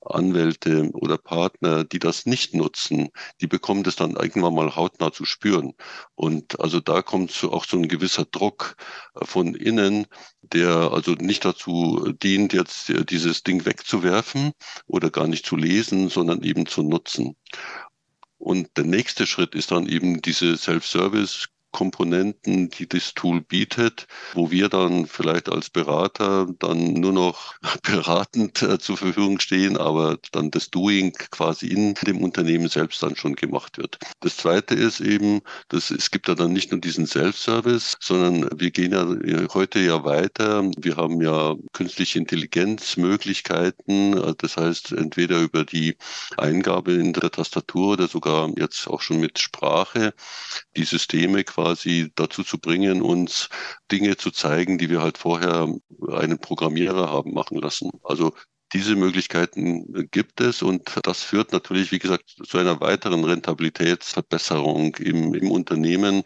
Anwälte oder Partner, die das nicht nutzen, die bekommen das dann irgendwann mal hautnah zu spüren. Und also da kommt so auch so ein gewisser Druck äh, von innen, der also nicht dazu dient, jetzt äh, dieses Ding wegzuwerfen oder gar nicht zu lesen, sondern eben zu nutzen. Und der nächste Schritt ist dann eben diese Self-Service Komponenten, die das Tool bietet, wo wir dann vielleicht als Berater dann nur noch beratend äh, zur Verfügung stehen, aber dann das Doing quasi in dem Unternehmen selbst dann schon gemacht wird. Das zweite ist eben, dass es gibt ja dann nicht nur diesen Self-Service, sondern wir gehen ja heute ja weiter. Wir haben ja künstliche Intelligenzmöglichkeiten. Das heißt, entweder über die Eingabe in der Tastatur oder sogar jetzt auch schon mit Sprache die Systeme quasi quasi dazu zu bringen, uns Dinge zu zeigen, die wir halt vorher einen Programmierer haben machen lassen. Also diese Möglichkeiten gibt es und das führt natürlich, wie gesagt, zu einer weiteren Rentabilitätsverbesserung im, im Unternehmen.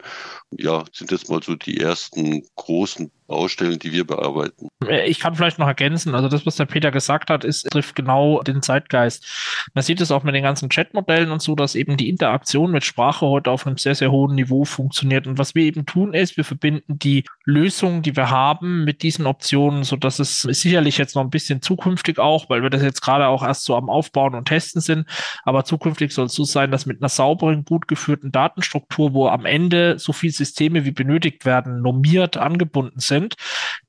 Ja, sind jetzt mal so die ersten großen Baustellen, die wir bearbeiten.
Ich kann vielleicht noch ergänzen, also das, was der Peter gesagt hat, ist, trifft genau den Zeitgeist. Man sieht es auch mit den ganzen Chatmodellen und so, dass eben die Interaktion mit Sprache heute auf einem sehr, sehr hohen Niveau funktioniert. Und was wir eben tun ist, wir verbinden die Lösungen, die wir haben, mit diesen Optionen, so dass es sicherlich jetzt noch ein bisschen zukünftig auch, weil wir das jetzt gerade auch erst so am Aufbauen und Testen sind, aber zukünftig soll es so sein, dass mit einer sauberen, gut geführten Datenstruktur, wo am Ende so viele Systeme wie benötigt werden, normiert angebunden sind, sind,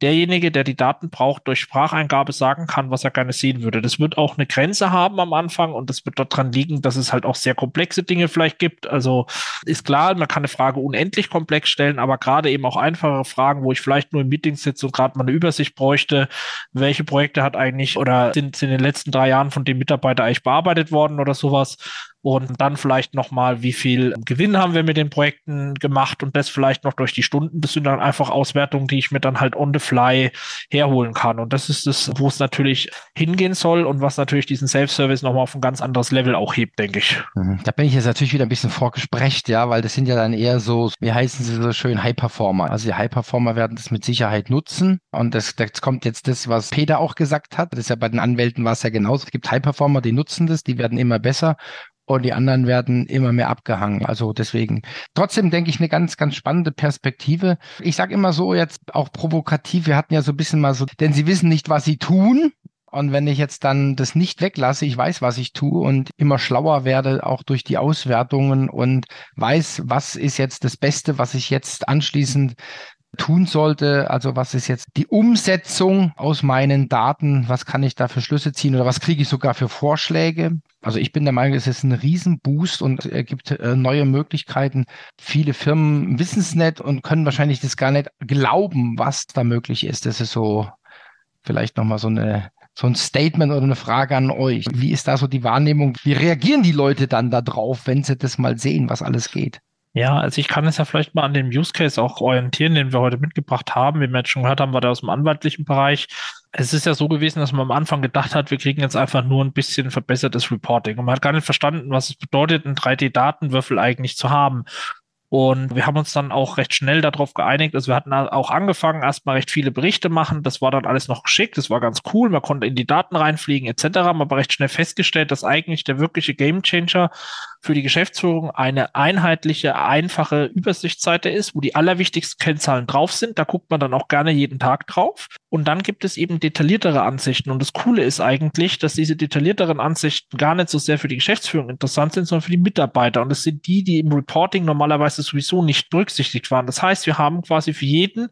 derjenige, der die Daten braucht, durch Spracheingabe sagen kann, was er gerne sehen würde. Das wird auch eine Grenze haben am Anfang und das wird daran liegen, dass es halt auch sehr komplexe Dinge vielleicht gibt. Also ist klar, man kann eine Frage unendlich komplex stellen, aber gerade eben auch einfache Fragen, wo ich vielleicht nur im Meeting sitze und gerade mal eine Übersicht bräuchte, welche Projekte hat eigentlich oder sind, sind in den letzten drei Jahren von dem Mitarbeiter eigentlich bearbeitet worden oder sowas und dann vielleicht nochmal, wie viel Gewinn haben wir mit den Projekten gemacht und das vielleicht noch durch die Stunden. Das sind dann einfach Auswertungen, die ich mir dann halt on the fly herholen kann. Und das ist das, wo es natürlich hingehen soll und was natürlich diesen Self-Service nochmal auf ein ganz anderes Level auch hebt, denke ich.
Mhm. Da bin ich jetzt natürlich wieder ein bisschen vorgesprecht, ja, weil das sind ja dann eher so, wie heißen sie so schön, High-Performer. Also die High-Performer werden das mit Sicherheit nutzen. Und das, das kommt jetzt das, was Peter auch gesagt hat. Das ist ja bei den Anwälten war es ja genauso. Es gibt High-Performer, die nutzen das, die werden immer besser und die anderen werden immer mehr abgehangen. Also deswegen trotzdem denke ich eine ganz, ganz spannende Perspektive. Ich sage immer so jetzt auch provokativ, wir hatten ja so ein bisschen mal so, denn sie wissen nicht, was sie tun. Und wenn ich jetzt dann das nicht weglasse, ich weiß, was ich tue und immer schlauer werde, auch durch die Auswertungen und weiß, was ist jetzt das Beste, was ich jetzt anschließend tun sollte. Also was ist jetzt die Umsetzung aus meinen Daten? Was kann ich da für Schlüsse ziehen oder was kriege ich sogar für Vorschläge? Also ich bin der Meinung, es ist ein Riesenboost und er gibt äh, neue Möglichkeiten. Viele Firmen wissen es nicht und können wahrscheinlich das gar nicht glauben, was da möglich ist. Das ist so vielleicht nochmal so eine so ein Statement oder eine Frage an euch. Wie ist da so die Wahrnehmung? Wie reagieren die Leute dann da drauf, wenn sie das mal sehen, was alles geht?
Ja, also ich kann es ja vielleicht mal an dem Use Case auch orientieren, den wir heute mitgebracht haben. Wie wir jetzt schon gehört haben, war der aus dem anwaltlichen Bereich. Es ist ja so gewesen, dass man am Anfang gedacht hat, wir kriegen jetzt einfach nur ein bisschen verbessertes Reporting. Und man hat gar nicht verstanden, was es bedeutet, einen 3D-Datenwürfel eigentlich zu haben. Und wir haben uns dann auch recht schnell darauf geeinigt. Also wir hatten auch angefangen, erstmal recht viele Berichte machen. Das war dann alles noch geschickt. Das war ganz cool. Man konnte in die Daten reinfliegen etc. Haben aber recht schnell festgestellt, dass eigentlich der wirkliche Gamechanger für die Geschäftsführung eine einheitliche, einfache Übersichtsseite ist, wo die allerwichtigsten Kennzahlen drauf sind. Da guckt man dann auch gerne jeden Tag drauf. Und dann gibt es eben detailliertere Ansichten. Und das Coole ist eigentlich, dass diese detaillierteren Ansichten gar nicht so sehr für die Geschäftsführung interessant sind, sondern für die Mitarbeiter. Und es sind die, die im Reporting normalerweise sowieso nicht berücksichtigt waren. Das heißt, wir haben quasi für jeden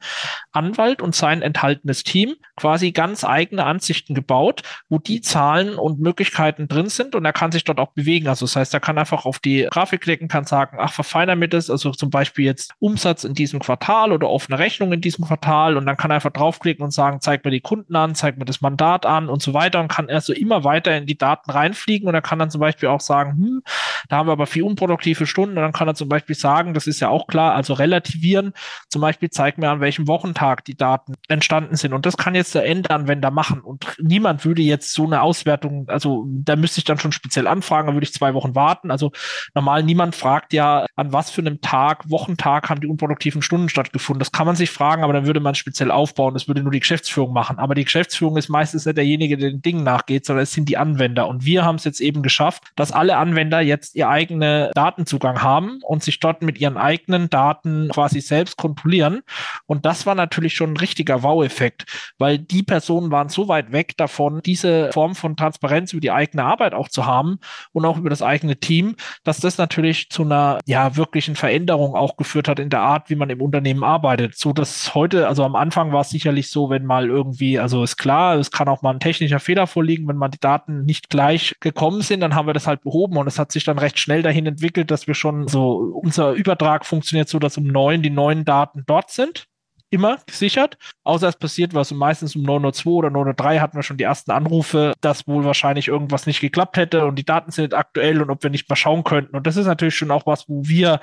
Anwalt und sein enthaltenes Team quasi ganz eigene Ansichten gebaut, wo die Zahlen und Möglichkeiten drin sind und er kann sich dort auch bewegen. Also das heißt, er kann einfach auf die Grafik klicken, kann sagen, ach, verfeiner mir das, also zum Beispiel jetzt Umsatz in diesem Quartal oder offene Rechnung in diesem Quartal und dann kann er einfach draufklicken und sagen, zeig mir die Kunden an, zeig mir das Mandat an und so weiter und kann also immer weiter in die Daten reinfliegen und er kann dann zum Beispiel auch sagen, hm, da haben wir aber viel unproduktive Stunden und dann kann er zum Beispiel sagen, das ist ja auch klar, also relativieren, zum Beispiel zeig mir an welchem Wochentag die Daten entstanden sind und das kann jetzt der Endanwender machen und niemand würde jetzt so eine Auswertung, also da müsste ich dann schon speziell anfragen, da würde ich zwei Wochen warten, also normal niemand fragt ja, an was für einem Tag, Wochentag haben die unproduktiven Stunden stattgefunden. Das kann man sich fragen, aber dann würde man speziell aufbauen. Das würde nur die Geschäftsführung machen. Aber die Geschäftsführung ist meistens nicht derjenige, der den Dingen nachgeht, sondern es sind die Anwender. Und wir haben es jetzt eben geschafft, dass alle Anwender jetzt ihr eigenen Datenzugang haben und sich dort mit ihren eigenen Daten quasi selbst kontrollieren. Und das war natürlich schon ein richtiger Wow-Effekt, weil die Personen waren so weit weg davon, diese Form von Transparenz über die eigene Arbeit auch zu haben und auch über das eigene Team, dass das natürlich zu einer ja wirklichen Veränderung auch geführt hat in der Art, wie man im Unternehmen arbeitet. So dass heute, also am Anfang war es sicherlich so, wenn mal irgendwie, also ist klar, es kann auch mal ein technischer Fehler vorliegen, wenn man die Daten nicht gleich gekommen sind, dann haben wir das halt behoben und es hat sich dann recht schnell dahin entwickelt, dass wir schon so, unser Übertrag funktioniert so, dass um neun die neuen Daten dort sind immer gesichert, außer es passiert was. Und meistens um 9.02 oder 9.03 hatten wir schon die ersten Anrufe, dass wohl wahrscheinlich irgendwas nicht geklappt hätte und die Daten sind nicht aktuell und ob wir nicht mal schauen könnten. Und das ist natürlich schon auch was, wo wir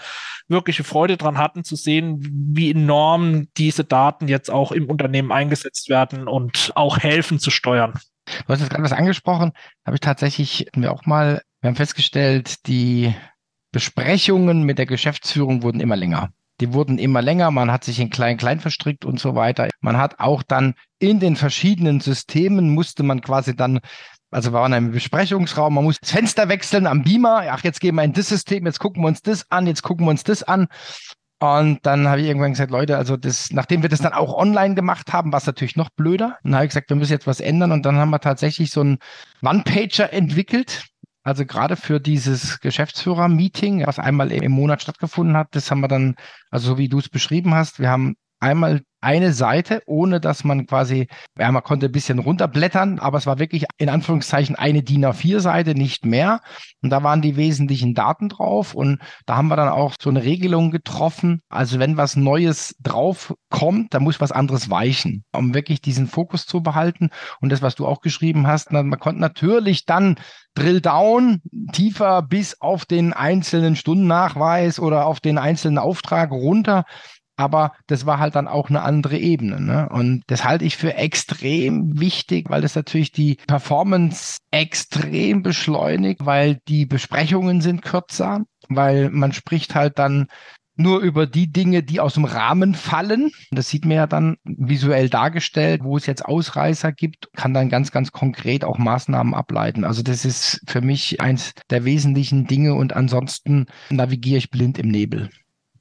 wirkliche Freude dran hatten, zu sehen, wie enorm diese Daten jetzt auch im Unternehmen eingesetzt werden und auch helfen zu steuern.
Du hast jetzt gerade was angesprochen, habe ich tatsächlich mir auch mal, wir haben festgestellt, die Besprechungen mit der Geschäftsführung wurden immer länger. Die wurden immer länger, man hat sich in klein-klein verstrickt und so weiter. Man hat auch dann in den verschiedenen Systemen musste man quasi dann also waren in einem Besprechungsraum, man muss das Fenster wechseln am Beamer. Ach, jetzt gehen wir in das System, jetzt gucken wir uns das an, jetzt gucken wir uns das an. Und dann habe ich irgendwann gesagt, Leute, also das, nachdem wir das dann auch online gemacht haben, war es natürlich noch blöder. Dann habe ich gesagt, wir müssen jetzt was ändern. Und dann haben wir tatsächlich so einen One-Pager entwickelt, also gerade für dieses Geschäftsführer-Meeting, was einmal im Monat stattgefunden hat, das haben wir dann, also so wie du es beschrieben hast, wir haben einmal eine Seite, ohne dass man quasi, ja, man konnte ein bisschen runterblättern, aber es war wirklich in Anführungszeichen eine DIN A4-Seite, nicht mehr. Und da waren die wesentlichen Daten drauf und da haben wir dann auch so eine Regelung getroffen. Also wenn was Neues drauf kommt, dann muss was anderes weichen, um wirklich diesen Fokus zu behalten. Und das, was du auch geschrieben hast, man konnte natürlich dann Drill down tiefer bis auf den einzelnen Stundennachweis oder auf den einzelnen Auftrag runter aber das war halt dann auch eine andere Ebene. Ne? Und das halte ich für extrem wichtig, weil das natürlich die Performance extrem beschleunigt, weil die Besprechungen sind kürzer, weil man spricht halt dann nur über die Dinge, die aus dem Rahmen fallen. Das sieht man ja dann visuell dargestellt, wo es jetzt Ausreißer gibt, kann dann ganz, ganz konkret auch Maßnahmen ableiten. Also das ist für mich eins der wesentlichen Dinge und ansonsten navigiere ich blind im Nebel.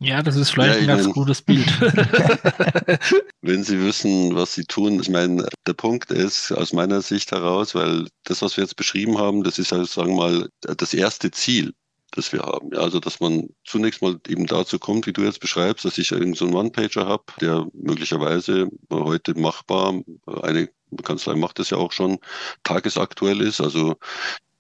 Ja, das ist vielleicht ja, ein ganz meine, gutes Bild.
wenn Sie wissen, was Sie tun, ich meine, der Punkt ist aus meiner Sicht heraus, weil das, was wir jetzt beschrieben haben, das ist halt, sagen wir mal, das erste Ziel das wir haben. Ja, also, dass man zunächst mal eben dazu kommt, wie du jetzt beschreibst, dass ich irgendeinen so einen One-Pager habe, der möglicherweise heute machbar, eine Kanzlei macht das ja auch schon, tagesaktuell ist. Also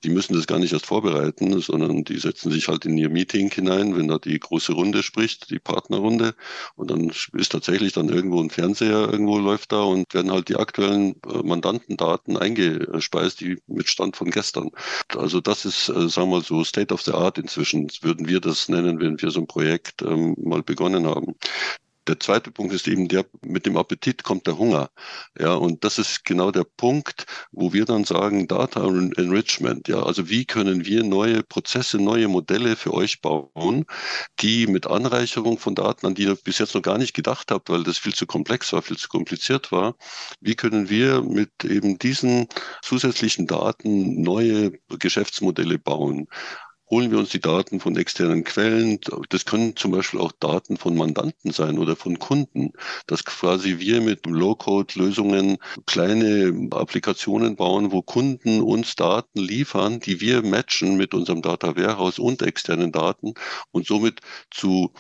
die müssen das gar nicht erst vorbereiten, sondern die setzen sich halt in ihr Meeting hinein, wenn da die große Runde spricht, die Partnerrunde. Und dann ist tatsächlich dann irgendwo ein Fernseher irgendwo läuft da und werden halt die aktuellen äh, Mandantendaten eingespeist, die mit Stand von gestern. Also das ist, äh, sagen wir mal so, State of the Art inzwischen, würden wir das nennen, wenn wir so ein Projekt ähm, mal begonnen haben. Der zweite Punkt ist eben der, mit dem Appetit kommt der Hunger. Ja, und das ist genau der Punkt, wo wir dann sagen, Data Enrichment. Ja, also wie können wir neue Prozesse, neue Modelle für euch bauen, die mit Anreicherung von Daten, an die ihr bis jetzt noch gar nicht gedacht habt, weil das viel zu komplex war, viel zu kompliziert war. Wie können wir mit eben diesen zusätzlichen Daten neue Geschäftsmodelle bauen? Holen wir uns die Daten von externen Quellen. Das können zum Beispiel auch Daten von Mandanten sein oder von Kunden, dass quasi wir mit Low-Code-Lösungen kleine Applikationen bauen, wo Kunden uns Daten liefern, die wir matchen mit unserem Data Warehouse und externen Daten und somit zu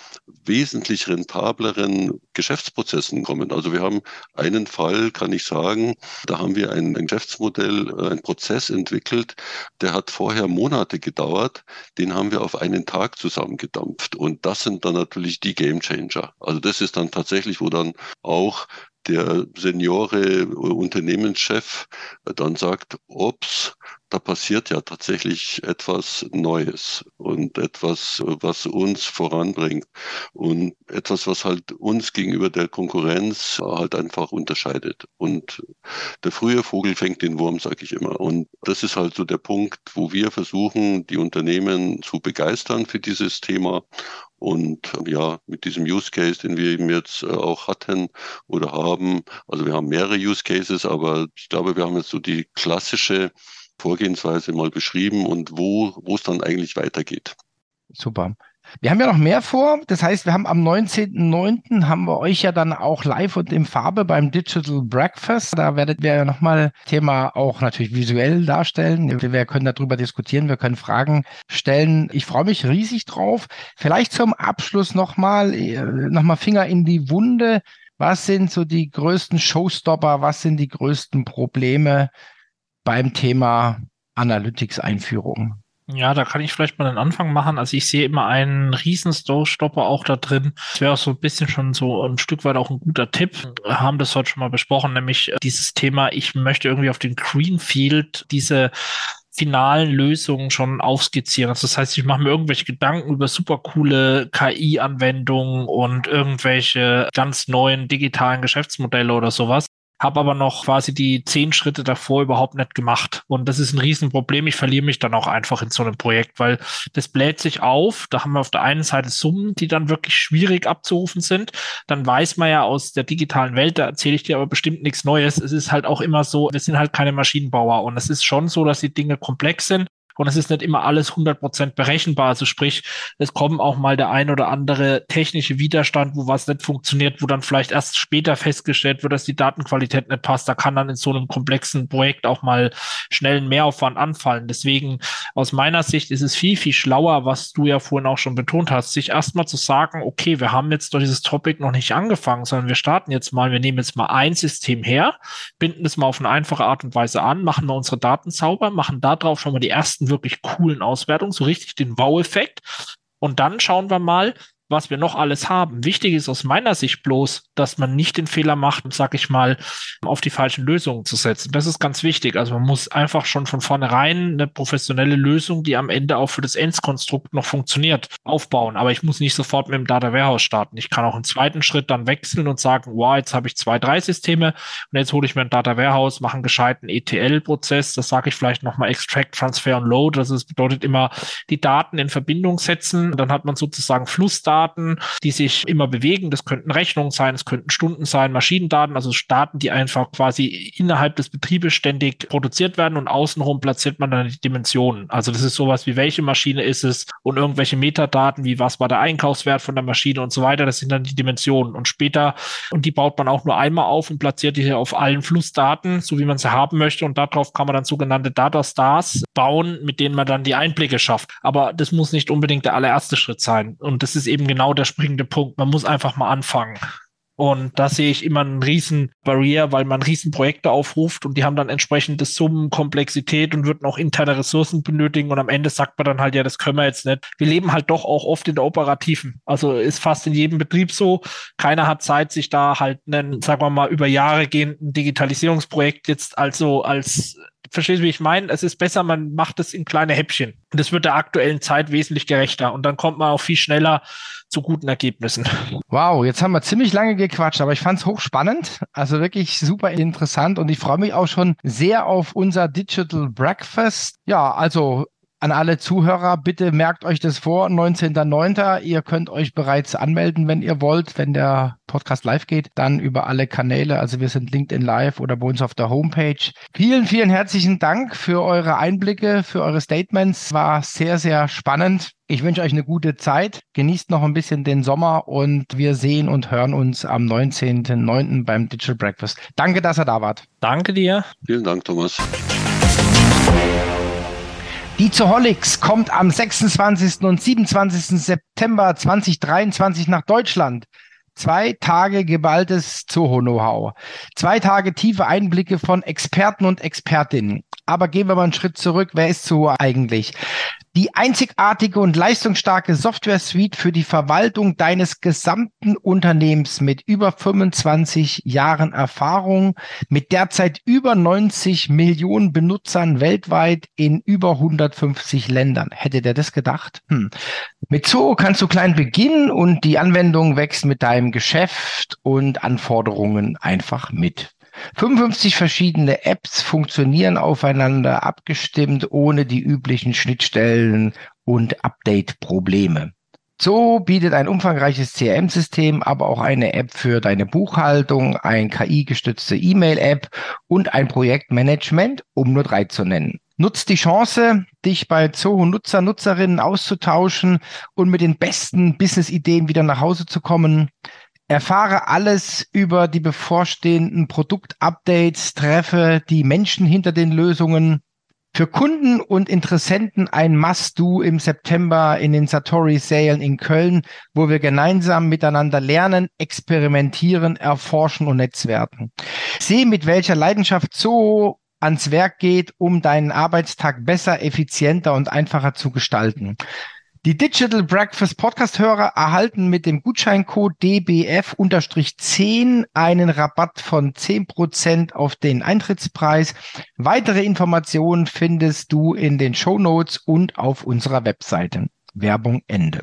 wesentlich rentableren Geschäftsprozessen kommen. Also wir haben einen Fall, kann ich sagen, da haben wir ein, ein Geschäftsmodell, äh, ein Prozess entwickelt, der hat vorher Monate gedauert den haben wir auf einen Tag zusammengedampft. Und das sind dann natürlich die Game Changer. Also das ist dann tatsächlich, wo dann auch der Seniore Unternehmenschef dann sagt, ups, da passiert ja tatsächlich etwas Neues und etwas, was uns voranbringt und etwas, was halt uns gegenüber der Konkurrenz halt einfach unterscheidet. Und der frühe Vogel fängt den Wurm, sage ich immer. Und das ist halt so der Punkt, wo wir versuchen, die Unternehmen zu begeistern für dieses Thema und ja, mit diesem Use Case, den wir eben jetzt äh, auch hatten oder haben, also wir haben mehrere Use Cases, aber ich glaube, wir haben jetzt so die klassische Vorgehensweise mal beschrieben und wo, wo es dann eigentlich weitergeht.
Super. Wir haben ja noch mehr vor. Das heißt, wir haben am 19.09. haben wir euch ja dann auch live und in Farbe beim Digital Breakfast. Da werdet ihr ja nochmal Thema auch natürlich visuell darstellen. Wir können darüber diskutieren, wir können Fragen stellen. Ich freue mich riesig drauf. Vielleicht zum Abschluss nochmal, äh, nochmal Finger in die Wunde. Was sind so die größten Showstopper? Was sind die größten Probleme beim Thema Analytics-Einführung?
Ja, da kann ich vielleicht mal den Anfang machen. Also ich sehe immer einen riesen Store-Stopper auch da drin. Das wäre auch so ein bisschen schon so ein Stück weit auch ein guter Tipp. Wir haben das heute schon mal besprochen, nämlich dieses Thema, ich möchte irgendwie auf den Greenfield diese finalen Lösungen schon aufskizzieren. Also das heißt, ich mache mir irgendwelche Gedanken über super coole KI-Anwendungen und irgendwelche ganz neuen digitalen Geschäftsmodelle oder sowas habe aber noch quasi die zehn Schritte davor überhaupt nicht gemacht. Und das ist ein Riesenproblem. Ich verliere mich dann auch einfach in so einem Projekt, weil das bläht sich auf. Da haben wir auf der einen Seite Summen, die dann wirklich schwierig abzurufen sind. Dann weiß man ja aus der digitalen Welt, da erzähle ich dir aber bestimmt nichts Neues. Es ist halt auch immer so, wir sind halt keine Maschinenbauer und es ist schon so, dass die Dinge komplex sind und es ist nicht immer alles 100% berechenbar. Also sprich, es kommen auch mal der ein oder andere technische Widerstand, wo was nicht funktioniert, wo dann vielleicht erst später festgestellt wird, dass die Datenqualität nicht passt. Da kann dann in so einem komplexen Projekt auch mal schnell ein Mehraufwand anfallen. Deswegen aus meiner Sicht ist es viel, viel schlauer, was du ja vorhin auch schon betont hast, sich erstmal zu sagen, okay, wir haben jetzt durch dieses Topic noch nicht angefangen, sondern wir starten jetzt mal, wir nehmen jetzt mal ein System her, binden es mal auf eine einfache Art und Weise an, machen wir unsere Daten sauber, machen darauf schon mal die ersten wirklich coolen Auswertungen, so richtig den Wow-Effekt. Und dann schauen wir mal, was wir noch alles haben. Wichtig ist aus meiner Sicht bloß, dass man nicht den Fehler macht, sag ich mal, auf die falschen Lösungen zu setzen. Das ist ganz wichtig. Also man muss einfach schon von vornherein eine professionelle Lösung, die am Ende auch für das Endkonstrukt noch funktioniert, aufbauen. Aber ich muss nicht sofort mit dem Data Warehouse starten. Ich kann auch im zweiten Schritt dann wechseln und sagen, wow, jetzt habe ich zwei, drei Systeme und jetzt hole ich mir ein Data Warehouse, mache einen gescheiten ETL-Prozess. Das sage ich vielleicht nochmal Extract, Transfer und Load. Also das bedeutet immer die Daten in Verbindung setzen. Dann hat man sozusagen Flussdaten Daten, die sich immer bewegen. Das könnten Rechnungen sein, es könnten Stunden sein, Maschinendaten, also Daten, die einfach quasi innerhalb des Betriebes ständig produziert werden und außenrum platziert man dann die Dimensionen. Also das ist sowas wie welche Maschine ist es und irgendwelche Metadaten wie was war der Einkaufswert von der Maschine und so weiter. Das sind dann die Dimensionen und später und die baut man auch nur einmal auf und platziert die auf allen Flussdaten, so wie man sie haben möchte und darauf kann man dann sogenannte Data Stars bauen, mit denen man dann die Einblicke schafft. Aber das muss nicht unbedingt der allererste Schritt sein und das ist eben genau der springende Punkt. Man muss einfach mal anfangen. Und da sehe ich immer einen riesen Barrier, weil man riesen Projekte aufruft und die haben dann entsprechende Summen, Komplexität und würden auch interne Ressourcen benötigen. Und am Ende sagt man dann halt, ja, das können wir jetzt nicht. Wir leben halt doch auch oft in der Operativen. Also ist fast in jedem Betrieb so. Keiner hat Zeit, sich da halt einen, sagen wir mal, über Jahre gehenden Digitalisierungsprojekt jetzt also als verstehst du, wie ich meine? Es ist besser, man macht es in kleine Häppchen. Und das wird der aktuellen Zeit wesentlich gerechter. Und dann kommt man auch viel schneller zu guten Ergebnissen.
Wow, jetzt haben wir ziemlich lange gequatscht, aber ich fand es hochspannend. Also wirklich super interessant. Und ich freue mich auch schon sehr auf unser Digital Breakfast. Ja, also an alle Zuhörer, bitte merkt euch das vor, 19.09. Ihr könnt euch bereits anmelden, wenn ihr wollt, wenn der Podcast live geht, dann über alle Kanäle. Also wir sind LinkedIn Live oder bei uns auf der Homepage. Vielen, vielen herzlichen Dank für eure Einblicke, für eure Statements. War sehr, sehr spannend. Ich wünsche euch eine gute Zeit. Genießt noch ein bisschen den Sommer und wir sehen und hören uns am 19.09. beim Digital Breakfast. Danke, dass ihr da wart.
Danke dir.
Vielen Dank, Thomas.
Die Zoholics kommt am 26. und 27. September 2023 nach Deutschland. Zwei Tage geballtes Zoho-Know-how. Zwei Tage tiefe Einblicke von Experten und Expertinnen. Aber gehen wir mal einen Schritt zurück. Wer ist Zoho eigentlich? Die einzigartige und leistungsstarke Software-Suite für die Verwaltung deines gesamten Unternehmens mit über 25 Jahren Erfahrung, mit derzeit über 90 Millionen Benutzern weltweit in über 150 Ländern. Hätte der das gedacht? Hm. Mit Zoo kannst du klein beginnen und die Anwendung wächst mit deinem Geschäft und Anforderungen einfach mit. 55 verschiedene Apps funktionieren aufeinander abgestimmt, ohne die üblichen Schnittstellen und Update-Probleme. So bietet ein umfangreiches CRM-System, aber auch eine App für deine Buchhaltung, ein KI-gestützte E-Mail-App und ein Projektmanagement, um nur drei zu nennen. Nutzt die Chance, dich bei Zoho Nutzer, Nutzerinnen auszutauschen und mit den besten Business-Ideen wieder nach Hause zu kommen. Erfahre alles über die bevorstehenden Produktupdates, treffe die Menschen hinter den Lösungen. Für Kunden und Interessenten ein Must-Do im September in den Satori-Sälen in Köln, wo wir gemeinsam miteinander lernen, experimentieren, erforschen und netzwerken. Sehe, mit welcher Leidenschaft so ans Werk geht, um deinen Arbeitstag besser, effizienter und einfacher zu gestalten. Die Digital Breakfast Podcast-Hörer erhalten mit dem Gutscheincode DBF-10 einen Rabatt von 10% auf den Eintrittspreis. Weitere Informationen findest du in den Show Notes und auf unserer Webseite. Werbung Ende.